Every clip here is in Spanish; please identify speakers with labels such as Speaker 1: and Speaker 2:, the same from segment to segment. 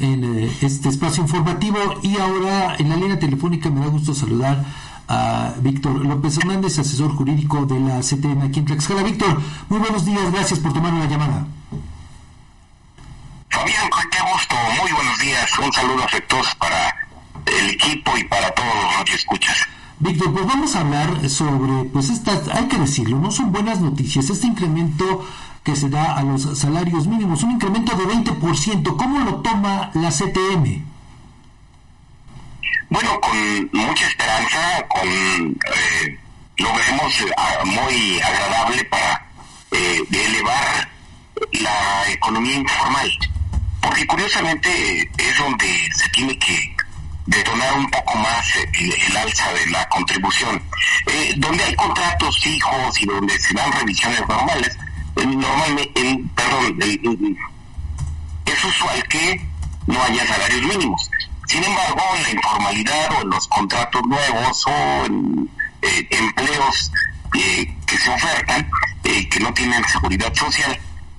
Speaker 1: En eh, este espacio informativo y ahora en la línea telefónica me da gusto saludar a Víctor López Hernández, asesor jurídico de la CTM aquí en Tlaxcala. Víctor, muy buenos días, gracias por tomar la llamada.
Speaker 2: Fabián, qué gusto, muy buenos días, un saludo afectuoso para el equipo y para todos los que escuchas.
Speaker 1: Víctor, pues vamos a hablar sobre, pues estas, hay que decirlo, no son buenas noticias, este incremento que se da a los salarios mínimos, un incremento de 20%, ¿cómo lo toma la CTM?
Speaker 2: Bueno, con mucha esperanza, con eh, lo vemos eh, muy agradable para eh, elevar la economía informal, porque curiosamente es donde se tiene que detonar un poco más el, alza de la contribución. donde hay contratos fijos y donde se dan revisiones normales, normalmente, perdón, es usual que no haya salarios mínimos. Sin embargo, en la informalidad o en los contratos nuevos o en eh, empleos eh, que se ofertan, eh, que no tienen seguridad social,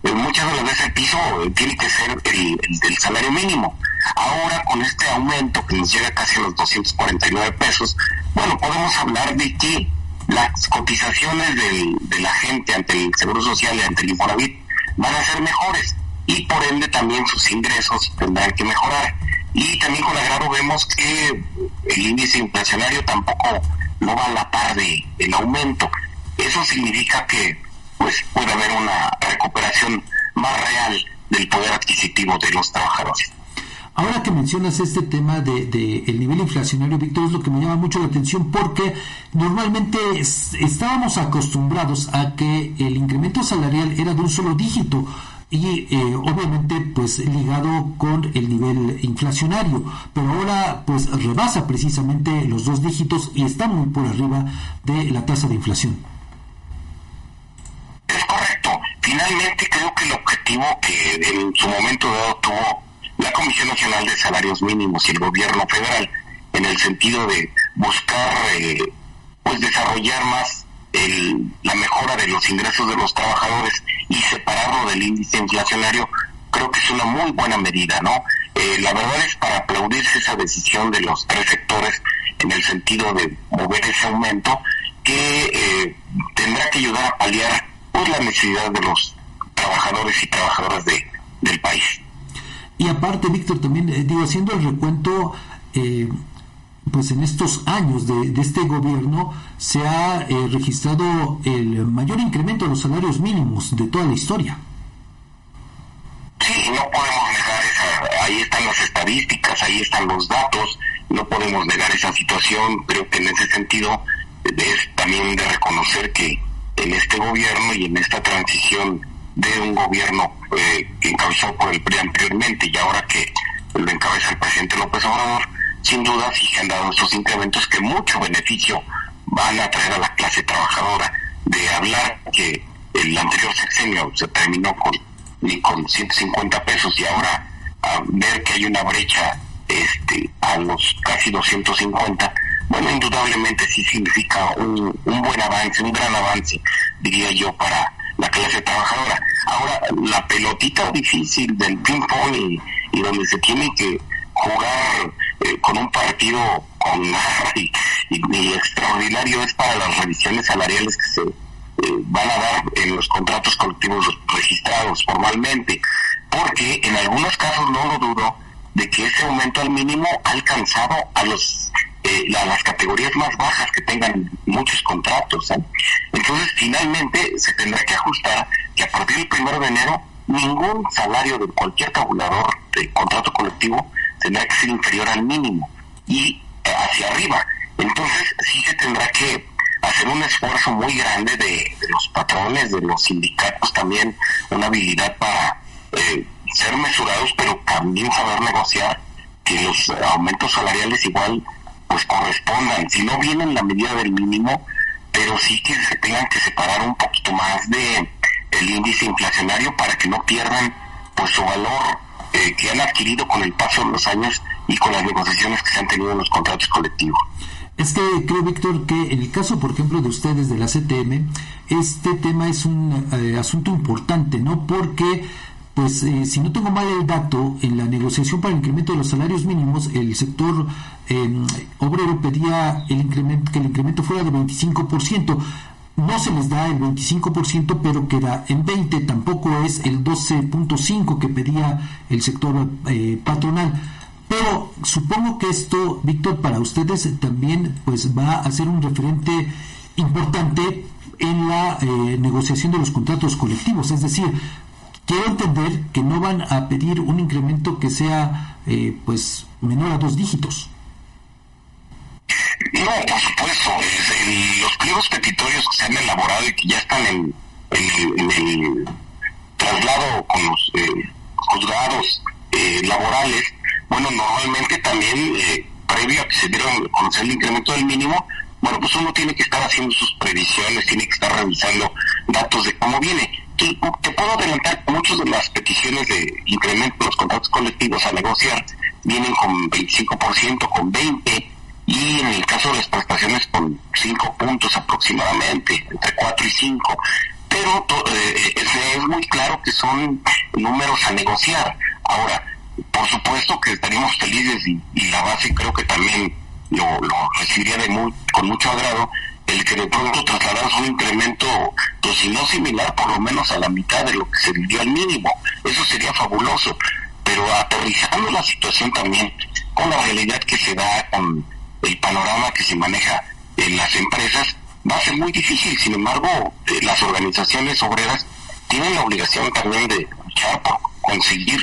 Speaker 2: muchas de las veces el piso tiene que ser el, del salario mínimo. Ahora, con este aumento que nos llega casi a los 249 pesos, bueno, podemos hablar de que las cotizaciones de la gente ante el Seguro Social y ante el Infonavit van a ser mejores y por ende también sus ingresos tendrán que mejorar. Y también con agrado vemos que el índice inflacionario tampoco no va a la par de aumento. Eso significa que pues puede haber una recuperación más real del poder adquisitivo de los trabajadores.
Speaker 1: Ahora que mencionas este tema de, el nivel inflacionario, Víctor, es lo que me llama mucho la atención porque normalmente estábamos acostumbrados a que el incremento salarial era de un solo dígito y eh, obviamente pues ligado con el nivel inflacionario, pero ahora pues rebasa precisamente los dos dígitos y está muy por arriba de la tasa de inflación.
Speaker 2: Es correcto. Finalmente creo que el objetivo que en su momento dado tuvo la Comisión Nacional de Salarios Mínimos y el gobierno federal en el sentido de buscar eh, pues desarrollar más la mejora de los ingresos de los trabajadores y separarlo del índice inflacionario creo que es una muy buena medida no eh, la verdad es para aplaudirse esa decisión de los tres sectores en el sentido de mover ese aumento que eh, tendrá que ayudar a paliar pues la necesidad de los trabajadores y trabajadoras de, del país
Speaker 1: y aparte, Víctor, también eh, digo, haciendo el recuento, eh, pues en estos años de, este gobierno se ha eh, registrado el mayor incremento de los salarios mínimos de toda la historia.
Speaker 2: Sí, no podemos negar esa, ahí están las estadísticas, ahí están los datos, no podemos negar esa situación, creo que en ese sentido es también de reconocer que en este gobierno y en esta transición de un gobierno eh, que encabezó por el PRI anteriormente y ahora que lo encabeza el presidente López Obrador, sin duda sí se han dado estos incrementos que mucho beneficio van a traer a la clase trabajadora. De hablar que el anterior sexenio se terminó con ni con 150 pesos y ahora ver que hay una brecha este a los casi 250 bueno indudablemente sí significa un, un buen avance un gran avance diría yo para la clase trabajadora. Ahora, la pelotita difícil del ping-pong y, donde se tiene que jugar eh, con un partido con y, y, extraordinario es para las revisiones salariales que se eh, van a dar en los contratos colectivos registrados formalmente, porque en algunos casos no lo dudo de que ese aumento al mínimo ha alcanzado a los eh, las categorías más bajas que tengan muchos contratos. ¿eh? Entonces, finalmente, se tendrá que ajustar que a partir del primero de enero, ningún salario de cualquier tabulador de contrato colectivo tendrá que ser inferior al mínimo y eh, hacia arriba. Entonces, sí se tendrá que hacer un esfuerzo muy grande de, los patrones, de los sindicatos también, una habilidad para ser mesurados, pero también saber negociar que los aumentos salariales igual pues correspondan, si no vienen la medida del mínimo, pero sí que se tengan que separar un poquito más de el índice inflacionario para que no pierdan pues su valor eh, que han adquirido con el paso de los años y con las negociaciones que se han tenido en los contratos colectivos.
Speaker 1: Es creo, Víctor, que en el caso, por ejemplo, de ustedes de la CTM, este tema es un eh, asunto importante, ¿no? Porque pues eh, si no tengo mal el dato, en la negociación para el incremento de los salarios mínimos, el sector em, obrero pedía el incremento, que el incremento fuera de 25%. No se les da el 25%, pero queda en 20%, tampoco es el 12.5% que pedía el sector eh, patronal. Pero supongo que esto, Víctor, para ustedes también pues va a ser un referente importante en la eh, negociación de los contratos colectivos. Es decir, quiero entender que no van a pedir un incremento que sea eh, pues menor a dos dígitos.
Speaker 2: No, por supuesto. los pliegos petitorios que se han elaborado y que ya están en, el traslado con los eh, juzgados eh, laborales, bueno, normalmente también, previo a que se dieron a conocer el incremento del mínimo, bueno, pues uno tiene que estar haciendo sus previsiones, tiene que estar revisando datos de cómo viene te puedo adelantar muchas de las peticiones de incremento de los contratos colectivos a negociar vienen con 25%, con 20%, y en el caso de las prestaciones con 5 puntos aproximadamente, entre 4 y 5. Pero eh, es muy claro que son números a negociar. Ahora, por supuesto que estaríamos felices y, la base creo que también lo, recibiría de muy, con mucho agrado el que de pronto trasladamos un incremento, pues si no similar, por lo menos a la mitad de lo que se vivió al mínimo. Eso sería fabuloso. Pero aterrizando la situación también con la realidad que se da, con el panorama que se maneja en las empresas, va a ser muy difícil. Sin embargo, eh, las organizaciones obreras tienen la obligación también de luchar por conseguir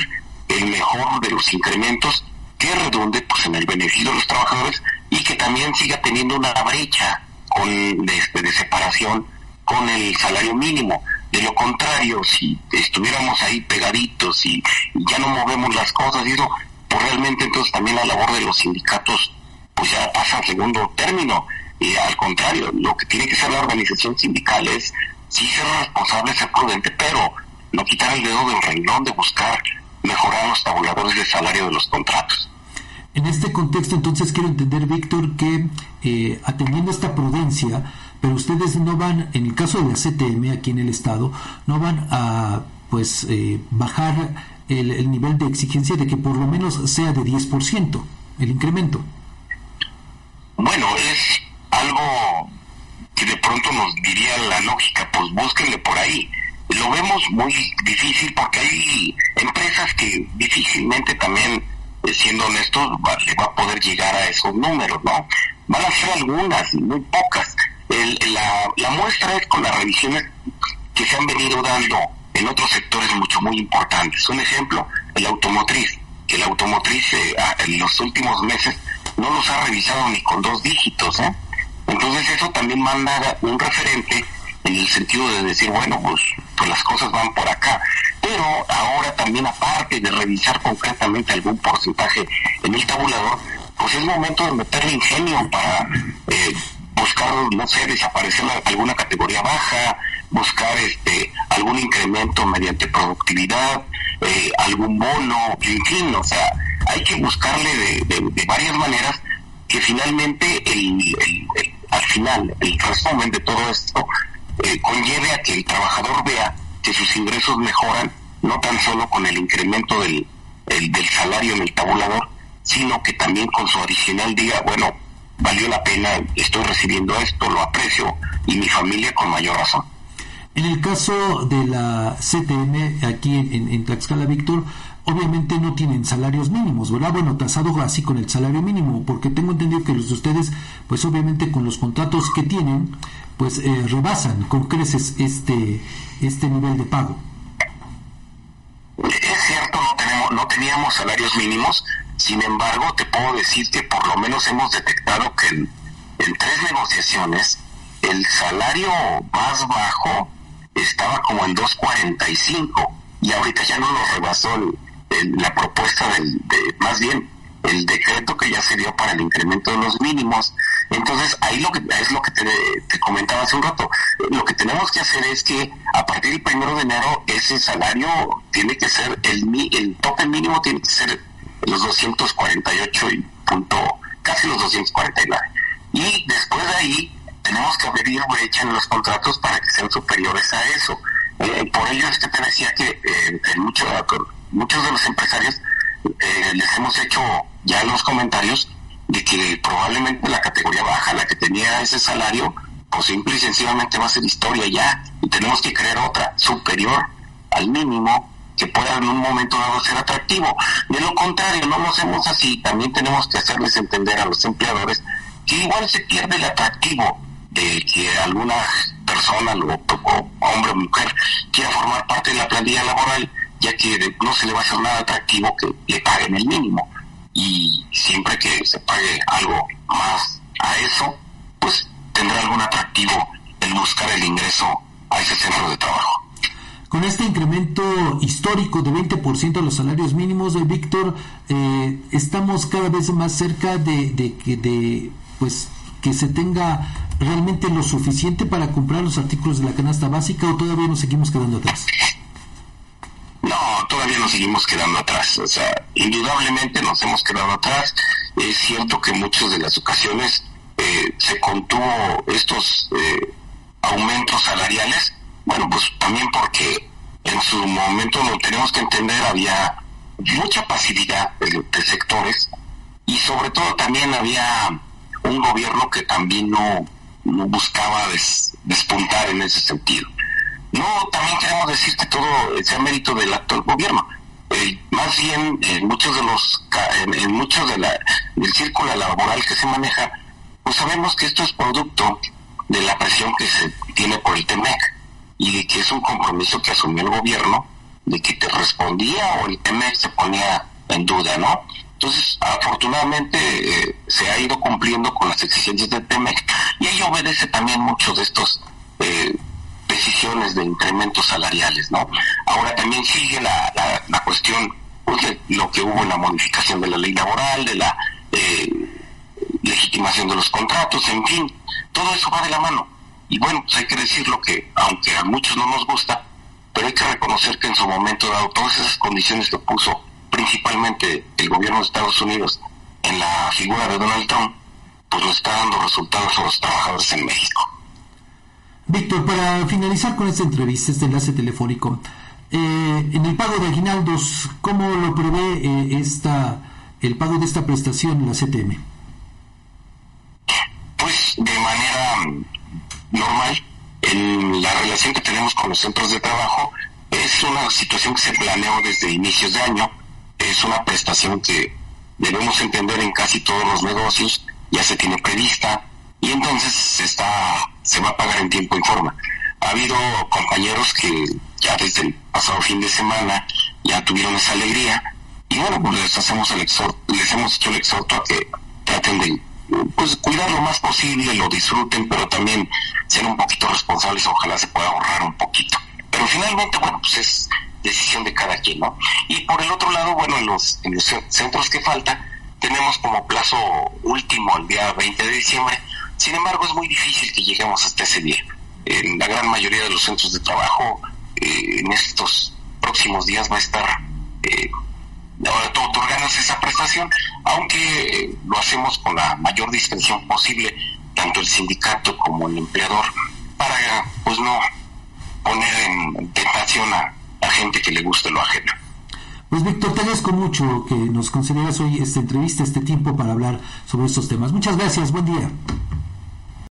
Speaker 2: el mejor de los incrementos que redunde pues en el beneficio de los trabajadores y que también siga teniendo una brecha con, de, separación con el salario mínimo. De lo contrario, si estuviéramos ahí pegaditos y ya no movemos las cosas y eso, pues realmente entonces también la labor de los sindicatos pues ya pasa a segundo término. Y al contrario, lo que tiene que ser la organización sindical es sí ser responsable, ser prudente, pero no quitar el dedo del renglón de buscar mejorar los tabuladores de salario de los contratos.
Speaker 1: En este contexto, entonces, quiero entender, Víctor, que eh, atendiendo esta prudencia, pero ustedes no van, en el caso de la CTM aquí en el Estado, no van a pues eh, bajar el, el, nivel de exigencia de que por lo menos sea de 10% el incremento.
Speaker 2: Bueno, es algo que de pronto nos diría la lógica, pues búsquenle por ahí. Lo vemos muy difícil porque hay empresas que difícilmente también eh, siendo honesto, va, le va a poder llegar a esos números, ¿no? Van a ser algunas, muy pocas. la, la muestra es con las revisiones que se han venido dando en otros sectores mucho, muy importantes. Un ejemplo, el automotriz. El automotriz eh, en los últimos meses no los ha revisado ni con dos dígitos, ¿eh? Entonces eso también manda un referente en el sentido de decir, bueno, pues, pues las cosas van por acá. Pero ahora también, aparte de revisar concretamente algún porcentaje en el tabulador, pues es momento de meterle ingenio para eh, buscar, no sé, desaparecer alguna categoría baja, buscar este algún incremento mediante productividad, eh, algún bono, en fin, o sea, hay que buscarle de, varias maneras que finalmente el, al final el resumen de todo esto eh, conlleve a que el trabajador vea que sus ingresos mejoran no tan solo con el incremento del, del salario en el tabulador, sino que también con su adicional diga, bueno, valió la pena, estoy recibiendo esto, lo aprecio y mi familia con mayor razón.
Speaker 1: En el caso de la CTM aquí en, en, Tlaxcala, Víctor, obviamente no tienen salarios mínimos, ¿verdad? Bueno, tasado así con el salario mínimo, porque tengo entendido que los de ustedes, pues obviamente con los contratos que tienen, pues eh, rebasan con creces este, este nivel de pago.
Speaker 2: Es cierto, no, tenemos, no teníamos salarios mínimos, sin embargo, te puedo decir que por lo menos hemos detectado que en, tres negociaciones el salario más bajo estaba como en 2.45 y ahorita ya no nos rebasó la propuesta del, de, más bien el decreto que ya se dio para el incremento de los mínimos. Entonces, ahí lo que es lo que te, comentaba hace un rato. Lo que tenemos que hacer es que a partir del primero de enero ese salario tiene que ser, el, el tope mínimo tiene que ser los 248 y punto, casi los 249. Y después de ahí tenemos que abrir brecha en los contratos para que sean superiores a eso. Eh, por ello es que te decía que eh, en mucho, muchos de los empresarios eh, les hemos hecho ya los comentarios de que probablemente la categoría baja, la que tenía ese salario, pues simple y sencillamente va a ser historia ya, y tenemos que crear otra superior al mínimo que pueda en un momento dado ser atractivo. De lo contrario, no lo hacemos así, también tenemos que hacerles entender a los empleadores que igual se pierde el atractivo de que alguna persona, o, hombre o mujer, quiera formar parte de la plantilla laboral, ya que no se le va a hacer nada atractivo que le paguen el mínimo. Y siempre que se pague algo más a eso, pues tendrá algún atractivo el buscar el ingreso a ese centro de trabajo.
Speaker 1: Con este incremento histórico de 20% de los salarios mínimos, de Víctor, eh, estamos cada vez más cerca de, de, de pues que se tenga realmente lo suficiente para comprar los artículos de la canasta básica o todavía nos seguimos quedando atrás?
Speaker 2: Nos seguimos quedando atrás. O sea, indudablemente nos hemos quedado atrás. Es cierto que muchas de las ocasiones eh, se contuvo estos eh, aumentos salariales. Bueno, pues también porque en su momento lo tenemos que entender, había mucha pasividad de, de sectores y sobre todo también había un gobierno que también no, no buscaba despuntar en ese sentido. No, también queremos decir que todo sea mérito del actual gobierno. Eh, más bien, en muchos de los, en, muchos de la, del círculo laboral que se maneja, pues sabemos que esto es producto de la presión que se tiene por el TEMEC y de que es un compromiso que asumió el gobierno de que te respondía o el TEMEC se ponía en duda, ¿no? Entonces, afortunadamente eh, se ha ido cumpliendo con las exigencias del TEMEC y ahí obedece también mucho de estos eh, decisiones de incrementos salariales, ¿no? Ahora también sigue la, la, cuestión pues, de lo que hubo en la modificación de la ley laboral, de la eh, legitimación de los contratos, en fin, todo eso va de la mano. Y bueno, pues hay que decirlo que, aunque a muchos no nos gusta, pero hay que reconocer que en su momento dado todas esas condiciones que puso principalmente el gobierno de Estados Unidos en la figura de Donald Trump, pues no está dando resultados a los trabajadores en México.
Speaker 1: Víctor, para finalizar con esta entrevista, este enlace telefónico, eh, en el pago de aguinaldos, ¿cómo lo prevé eh, esta, el pago de esta prestación la CTM?
Speaker 2: Pues de manera normal, en la relación que tenemos con los centros de trabajo es una situación que se planeó desde inicios de año es una prestación que debemos entender en casi todos los negocios, ya se tiene prevista y entonces se está se va a pagar en tiempo y forma. Ha habido compañeros que ya desde el pasado fin de semana ya tuvieron esa alegría y bueno, pues les hacemos el exhorto, les hemos hecho el exhorto a que traten de pues cuidar lo más posible, lo disfruten, pero también ser un poquito responsables, ojalá se pueda ahorrar un poquito. Pero finalmente, bueno, pues es decisión de cada quien, ¿no? Y por el otro lado, bueno, en los, en los centros que falta, tenemos como plazo último el día 20 de diciembre, sin embargo es muy difícil que lleguemos hasta ese día. En la gran mayoría de los centros de trabajo, eh, en estos próximos días va a estar eh, otorgándose esa prestación, aunque eh, lo hacemos con la mayor discreción posible, tanto el sindicato como el empleador, para pues no poner en tentación a, a gente que le guste lo ajeno.
Speaker 1: Pues Víctor, te agradezco mucho que nos consideras hoy esta entrevista, este tiempo para hablar sobre estos temas. Muchas gracias, buen día.